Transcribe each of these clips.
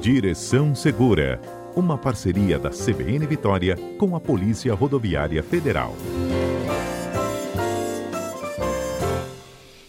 Direção Segura, uma parceria da CBN Vitória com a Polícia Rodoviária Federal.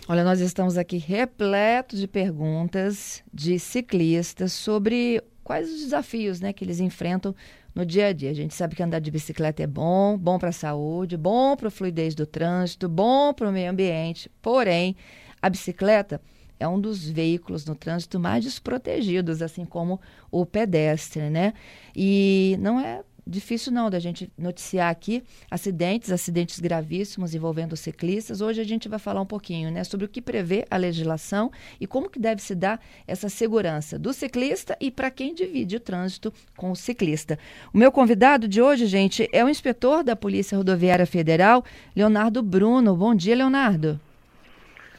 Olha, nós estamos aqui repletos de perguntas de ciclistas sobre quais os desafios né, que eles enfrentam no dia a dia. A gente sabe que andar de bicicleta é bom, bom para a saúde, bom para a fluidez do trânsito, bom para o meio ambiente. Porém, a bicicleta é um dos veículos no trânsito mais desprotegidos, assim como o pedestre, né? E não é difícil não da gente noticiar aqui acidentes, acidentes gravíssimos envolvendo ciclistas. Hoje a gente vai falar um pouquinho, né, sobre o que prevê a legislação e como que deve se dar essa segurança do ciclista e para quem divide o trânsito com o ciclista. O meu convidado de hoje, gente, é o inspetor da Polícia Rodoviária Federal, Leonardo Bruno. Bom dia, Leonardo.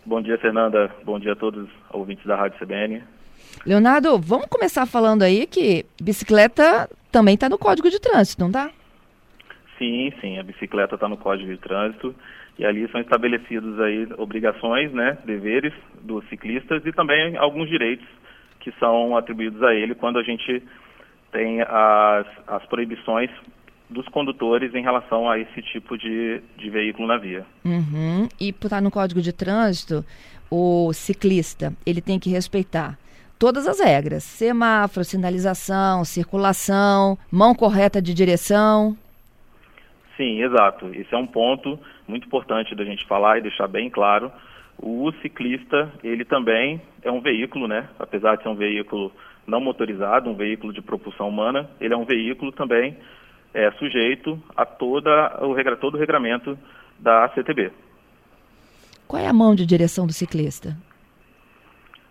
Bom dia, Fernanda. Bom dia a todos os ouvintes da Rádio CBN. Leonardo, vamos começar falando aí que bicicleta também está no Código de Trânsito, não está? Sim, sim, a bicicleta está no Código de Trânsito e ali são estabelecidos aí obrigações, né, deveres dos ciclistas e também alguns direitos que são atribuídos a ele quando a gente tem as, as proibições dos condutores em relação a esse tipo de, de veículo na via. Uhum. E por estar no Código de Trânsito, o ciclista ele tem que respeitar todas as regras: semáforo, sinalização, circulação, mão correta de direção. Sim, exato. Esse é um ponto muito importante da gente falar e deixar bem claro. O ciclista, ele também é um veículo, né? Apesar de ser um veículo não motorizado, um veículo de propulsão humana, ele é um veículo também é, sujeito a toda o, todo o regramento da CTB. Qual é a mão de direção do ciclista?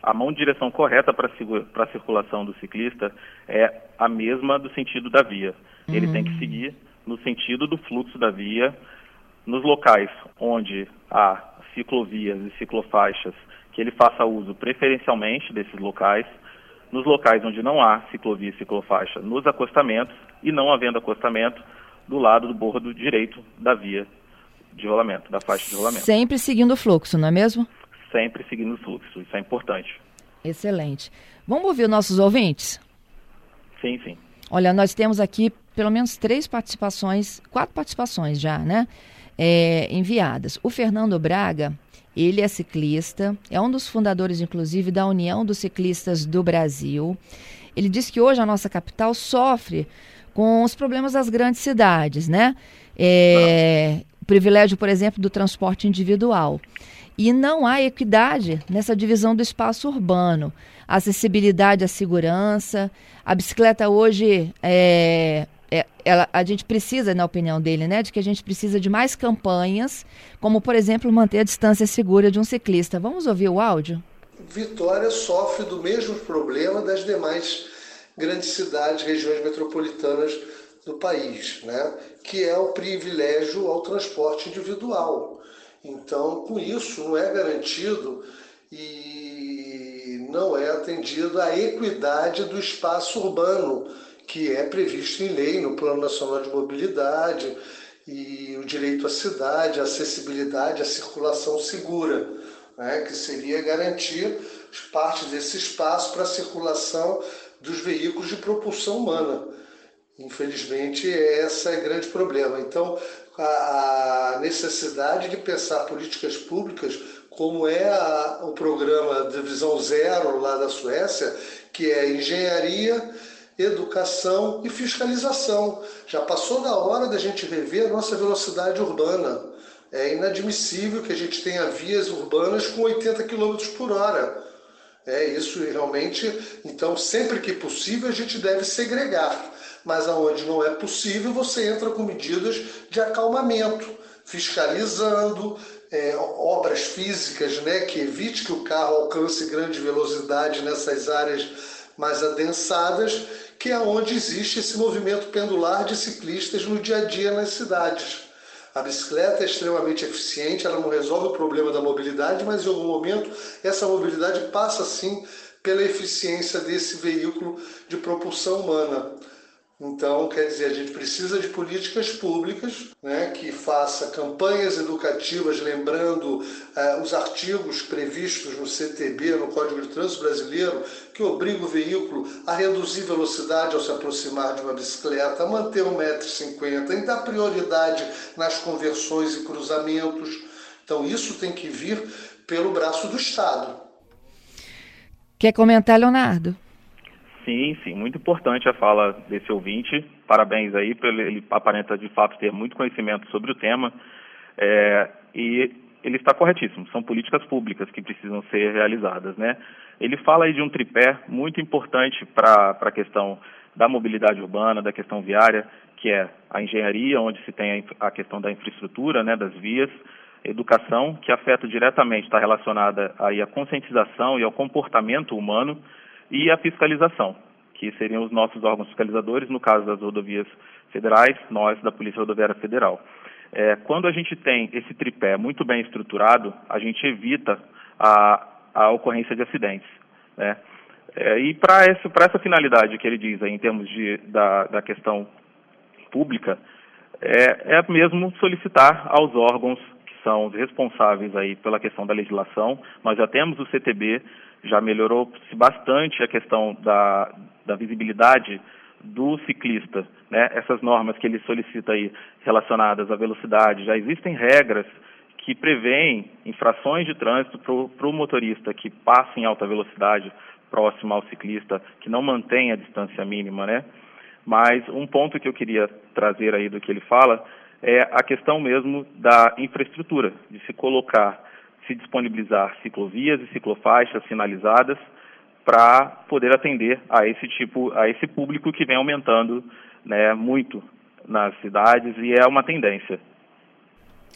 a mão de direção correta para a circulação do ciclista é a mesma do sentido da via. Uhum. Ele tem que seguir no sentido do fluxo da via, nos locais onde há ciclovias e ciclofaixas, que ele faça uso preferencialmente desses locais, nos locais onde não há ciclovia e ciclofaixa, nos acostamentos, e não havendo acostamento, do lado do bordo direito da via de rolamento, da faixa de rolamento. Sempre seguindo o fluxo, não é mesmo? sempre seguindo o fluxo. Isso é importante. Excelente. Vamos ouvir os nossos ouvintes? Sim, sim. Olha, nós temos aqui pelo menos três participações, quatro participações já, né? É, enviadas. O Fernando Braga, ele é ciclista, é um dos fundadores, inclusive, da União dos Ciclistas do Brasil. Ele diz que hoje a nossa capital sofre com os problemas das grandes cidades, né? É, privilégio, por exemplo, do transporte individual. E não há equidade nessa divisão do espaço urbano. A acessibilidade à segurança. A bicicleta hoje é, é, ela, a gente precisa, na opinião dele, né, de que a gente precisa de mais campanhas, como, por exemplo, manter a distância segura de um ciclista. Vamos ouvir o áudio? Vitória sofre do mesmo problema das demais grandes cidades, regiões metropolitanas do país, né? que é o privilégio ao transporte individual. Então, com isso, não é garantido e não é atendida a equidade do espaço urbano, que é previsto em lei no Plano Nacional de Mobilidade e o direito à cidade, a acessibilidade, a circulação segura, né, que seria garantir parte desse espaço para a circulação dos veículos de propulsão humana. Infelizmente, esse é o grande problema. Então, a necessidade de pensar políticas públicas, como é a, o programa de Visão Zero lá da Suécia, que é engenharia, educação e fiscalização. Já passou da hora da gente rever a nossa velocidade urbana. É inadmissível que a gente tenha vias urbanas com 80 km por hora. É isso realmente. Então, sempre que possível, a gente deve segregar mas aonde não é possível, você entra com medidas de acalmamento, fiscalizando é, obras físicas, né, que evite que o carro alcance grande velocidade nessas áreas mais adensadas, que é onde existe esse movimento pendular de ciclistas no dia a dia nas cidades. A bicicleta é extremamente eficiente, ela não resolve o problema da mobilidade, mas em algum momento essa mobilidade passa sim pela eficiência desse veículo de propulsão humana. Então, quer dizer, a gente precisa de políticas públicas né, que faça campanhas educativas, lembrando eh, os artigos previstos no CTB, no Código de Trânsito Brasileiro, que obriga o veículo a reduzir velocidade ao se aproximar de uma bicicleta, a manter 1,50m, em dar prioridade nas conversões e cruzamentos. Então, isso tem que vir pelo braço do Estado. Quer comentar, Leonardo? Sim, sim, muito importante a fala desse ouvinte. Parabéns aí, ele aparenta de fato ter muito conhecimento sobre o tema. É, e ele está corretíssimo, são políticas públicas que precisam ser realizadas, né? Ele fala aí de um tripé muito importante para a questão da mobilidade urbana, da questão viária, que é a engenharia, onde se tem a, questão da infraestrutura, né, das vias, educação, que afeta diretamente, está relacionada aí à conscientização e ao comportamento humano, e a fiscalização, que seriam os nossos órgãos fiscalizadores, no caso das rodovias federais, nós da Polícia Rodoviária Federal. É, quando a gente tem esse tripé muito bem estruturado, a gente evita a, a ocorrência de acidentes. Né? É, e para essa finalidade que ele diz aí, em termos de, da, da questão pública, é, é mesmo solicitar aos órgãos que são os responsáveis aí pela questão da legislação. Nós já temos o CTB, já melhorou-se bastante a questão da, da visibilidade do ciclista, né? Essas normas que ele solicita aí relacionadas à velocidade, já existem regras que prevêem infrações de trânsito para o motorista que passa em alta velocidade próximo ao ciclista, que não mantém a distância mínima, né? Mas um ponto que eu queria trazer aí do que ele fala é a questão mesmo da infraestrutura, de se colocar se disponibilizar ciclovias e ciclofaixas sinalizadas para poder atender a esse tipo, a esse público que vem aumentando, né, muito nas cidades e é uma tendência.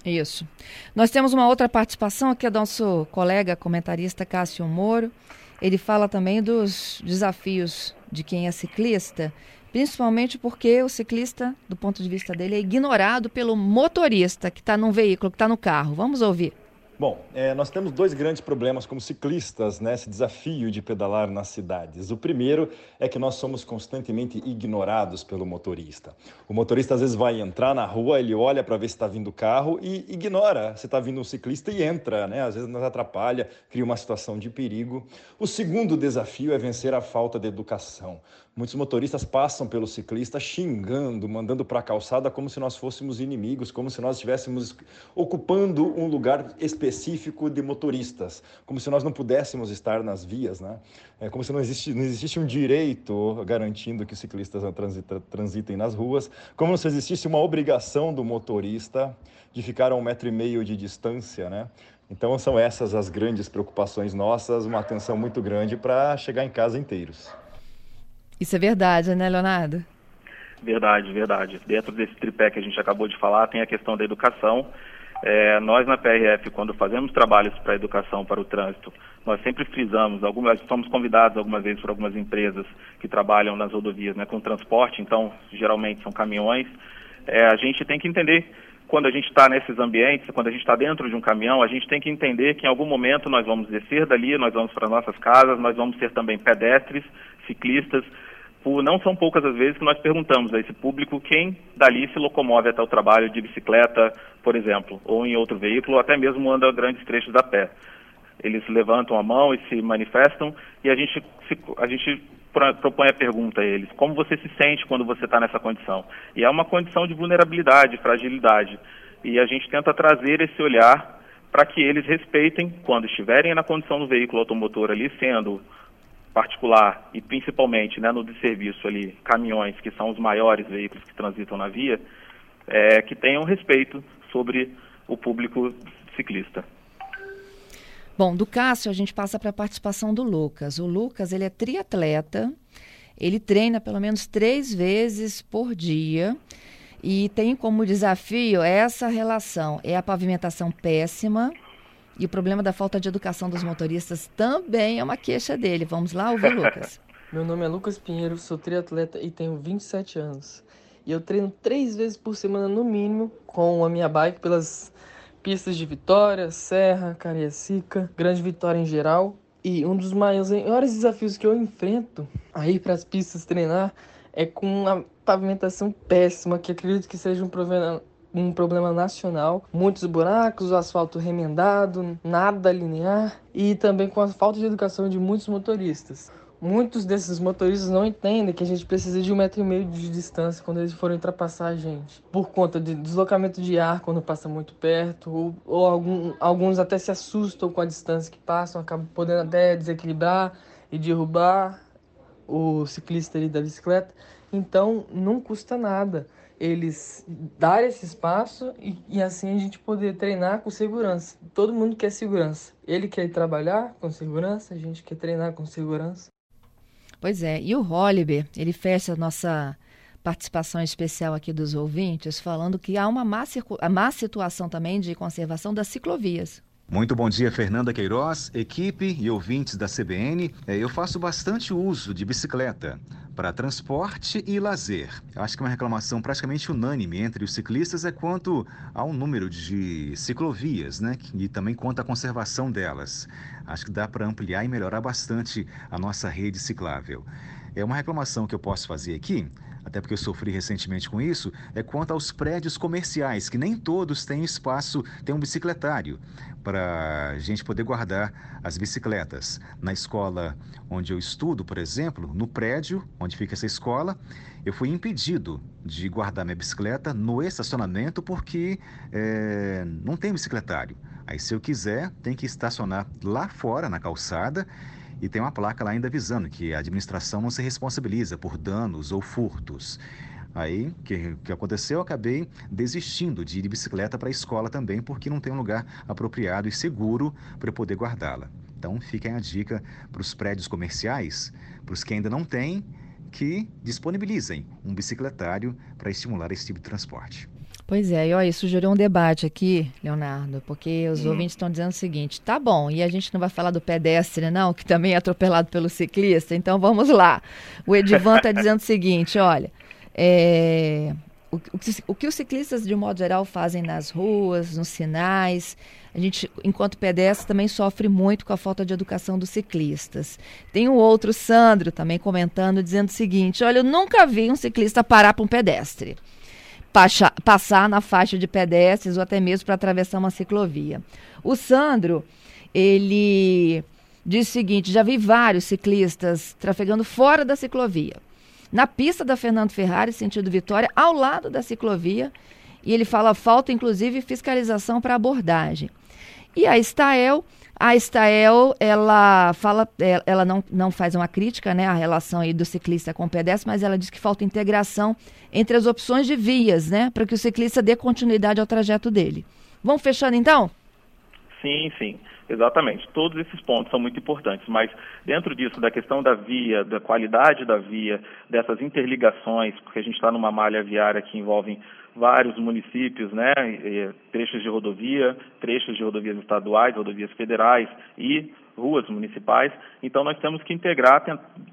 Isso. Nós temos uma outra participação aqui é do nosso colega comentarista Cássio Moro. Ele fala também dos desafios de quem é ciclista, principalmente porque o ciclista, do ponto de vista dele, é ignorado pelo motorista que está num veículo, que está no carro. Vamos ouvir. Bom, é, nós temos dois grandes problemas como ciclistas nesse né, desafio de pedalar nas cidades. O primeiro é que nós somos constantemente ignorados pelo motorista. O motorista às vezes vai entrar na rua, ele olha para ver se está vindo carro e ignora se está vindo um ciclista e entra, né? Às vezes nos atrapalha, cria uma situação de perigo. O segundo desafio é vencer a falta de educação. Muitos motoristas passam pelo ciclista xingando, mandando para a calçada como se nós fôssemos inimigos, como se nós estivéssemos ocupando um lugar específico de motoristas, como se nós não pudéssemos estar nas vias, né? É como se não, existe, não existisse um direito garantindo que ciclistas transita, transitem nas ruas, como se existisse uma obrigação do motorista de ficar a um metro e meio de distância, né? Então são essas as grandes preocupações nossas, uma atenção muito grande para chegar em casa inteiros. Isso é verdade, né, Leonardo? Verdade, verdade. Dentro desse tripé que a gente acabou de falar, tem a questão da educação. É, nós na PRF, quando fazemos trabalhos para a educação, para o trânsito, nós sempre frisamos, algumas, somos convidados algumas vezes por algumas empresas que trabalham nas rodovias né, com transporte, então geralmente são caminhões. É, a gente tem que entender quando a gente está nesses ambientes, quando a gente está dentro de um caminhão, a gente tem que entender que em algum momento nós vamos descer dali, nós vamos para nossas casas, nós vamos ser também pedestres, ciclistas, não são poucas as vezes que nós perguntamos a esse público quem dali se locomove até o trabalho de bicicleta, por exemplo, ou em outro veículo, ou até mesmo anda grandes trechos a pé. Eles levantam a mão e se manifestam e a gente, se, a gente propõe a pergunta a eles: como você se sente quando você está nessa condição? E é uma condição de vulnerabilidade, fragilidade. E a gente tenta trazer esse olhar para que eles respeitem quando estiverem na condição do veículo automotor ali, sendo particular e principalmente né, no de serviço ali, caminhões, que são os maiores veículos que transitam na via, é, que tenham respeito sobre o público ciclista. Bom, do Cássio a gente passa para a participação do Lucas. O Lucas ele é triatleta, ele treina pelo menos três vezes por dia e tem como desafio essa relação. É a pavimentação péssima, e o problema da falta de educação dos motoristas também é uma queixa dele. Vamos lá ouvir, Lucas. Meu nome é Lucas Pinheiro, sou triatleta e tenho 27 anos. E eu treino três vezes por semana no mínimo com a minha bike pelas pistas de Vitória, Serra, Cariacica, Grande Vitória em geral. E um dos maiores desafios que eu enfrento a ir para as pistas treinar é com a pavimentação péssima, que acredito que seja um problema, um problema nacional. Muitos buracos, o asfalto remendado, nada linear e também com a falta de educação de muitos motoristas. Muitos desses motoristas não entendem que a gente precisa de um metro e meio de distância quando eles forem ultrapassar a gente, por conta de deslocamento de ar quando passa muito perto, ou, ou algum, alguns até se assustam com a distância que passam, acabam podendo até desequilibrar e derrubar o ciclista ali da bicicleta. Então não custa nada eles dar esse espaço e, e, assim a gente poder treinar com segurança. Todo mundo quer segurança. Ele quer trabalhar com segurança, a gente quer treinar com segurança. Pois é, e o Holliber, ele fecha a nossa participação especial aqui dos ouvintes, falando que há uma má, má situação também de conservação das ciclovias. Muito bom dia, Fernanda Queiroz, equipe e ouvintes da CBN. É, eu faço bastante uso de bicicleta para transporte e lazer. Acho que uma reclamação praticamente unânime entre os ciclistas é quanto ao número de ciclovias, né? E também quanto à conservação delas. Acho que dá para ampliar e melhorar bastante a nossa rede ciclável. É uma reclamação que eu posso fazer aqui até porque eu sofri recentemente com isso, é quanto aos prédios comerciais, que nem todos têm espaço, tem um bicicletário para a gente poder guardar as bicicletas. Na escola onde eu estudo, por exemplo, no prédio onde fica essa escola, eu fui impedido de guardar minha bicicleta no estacionamento porque é, não tem bicicletário. Aí, se eu quiser, tem que estacionar lá fora, na calçada, e tem uma placa lá ainda avisando que a administração não se responsabiliza por danos ou furtos. Aí, o que, que aconteceu? Eu acabei desistindo de ir de bicicleta para a escola também, porque não tem um lugar apropriado e seguro para eu poder guardá-la. Então, fica a dica para os prédios comerciais, para os que ainda não têm, que disponibilizem um bicicletário para estimular esse tipo de transporte. Pois é, e olha, isso gerou um debate aqui, Leonardo, porque os hum. ouvintes estão dizendo o seguinte: tá bom, e a gente não vai falar do pedestre, não, que também é atropelado pelo ciclista, então vamos lá. O Edivan está dizendo o seguinte: olha, é, o, o, que os ciclistas, de modo geral, fazem nas ruas, nos sinais, a gente, enquanto pedestre, também sofre muito com a falta de educação dos ciclistas. Tem um outro, Sandro, também comentando, dizendo o seguinte: olha, eu nunca vi um ciclista parar para um pedestre passar na faixa de pedestres ou até mesmo para atravessar uma ciclovia. O Sandro, ele diz o seguinte: já vi vários ciclistas trafegando fora da ciclovia. Na pista da Fernando Ferrari, sentido Vitória, ao lado da ciclovia, e ele fala falta inclusive fiscalização para abordagem. E a Stael a Estael, ela fala, é, ela não, não faz uma crítica, né, à relação aí do ciclista com o pedestre, mas ela diz que falta integração entre as opções de vias, né, para que o ciclista dê continuidade ao trajeto dele. Vamos fechando então? Sim, sim, exatamente. Todos esses pontos são muito importantes, mas dentro disso, da questão da via, da qualidade da via, dessas interligações, porque a gente está numa malha viária que envolve vários municípios, né, trechos de rodovia, trechos de rodovias estaduais, rodovias federais e ruas municipais. Então nós temos que integrar,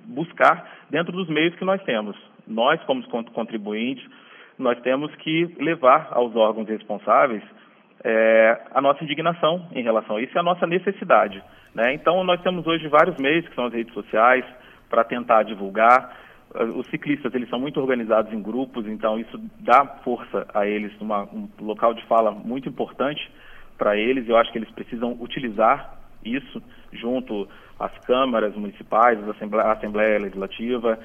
buscar dentro dos meios que nós temos. Nós, como contribuintes, nós temos que levar aos órgãos responsáveis é, a nossa indignação em relação a isso e a nossa necessidade. Né? Então nós temos hoje vários meios, que são as redes sociais, para tentar divulgar os ciclistas eles são muito organizados em grupos, então isso dá força a eles, uma, um local de fala muito importante para eles. Eu acho que eles precisam utilizar isso junto às câmaras municipais, à Assembleia, Assembleia Legislativa,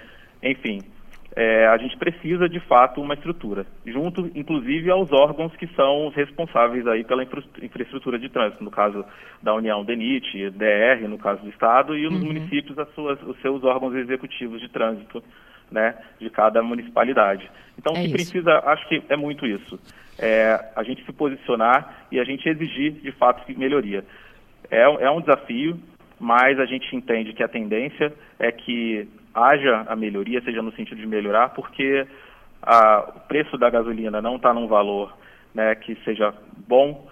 enfim. É, a gente precisa de fato uma estrutura, junto inclusive aos órgãos que são os responsáveis aí pela infra infraestrutura de trânsito, no caso da União DENIT, DR, no caso do Estado, e nos uhum. municípios suas, os seus órgãos executivos de trânsito, né, de cada municipalidade. Então, é o que isso. precisa, acho que é muito isso, é a gente se posicionar e a gente exigir de fato melhoria. É, é um desafio, mas a gente entende que a tendência é que haja a melhoria, seja no sentido de melhorar, porque a, o preço da gasolina não está num valor né, que seja bom.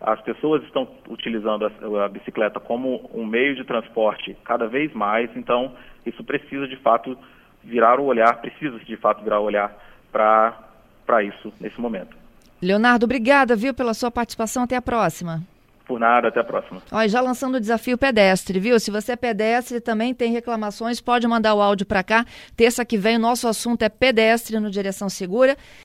As pessoas estão utilizando a, a bicicleta como um meio de transporte cada vez mais, então isso precisa de fato virar o olhar, precisa de fato virar o olhar para isso nesse momento. Leonardo, obrigada, viu, pela sua participação. Até a próxima. Por nada, até a próxima. Olha, já lançando o desafio pedestre, viu? Se você é pedestre também tem reclamações, pode mandar o áudio para cá. Terça que vem o nosso assunto é pedestre no Direção Segura.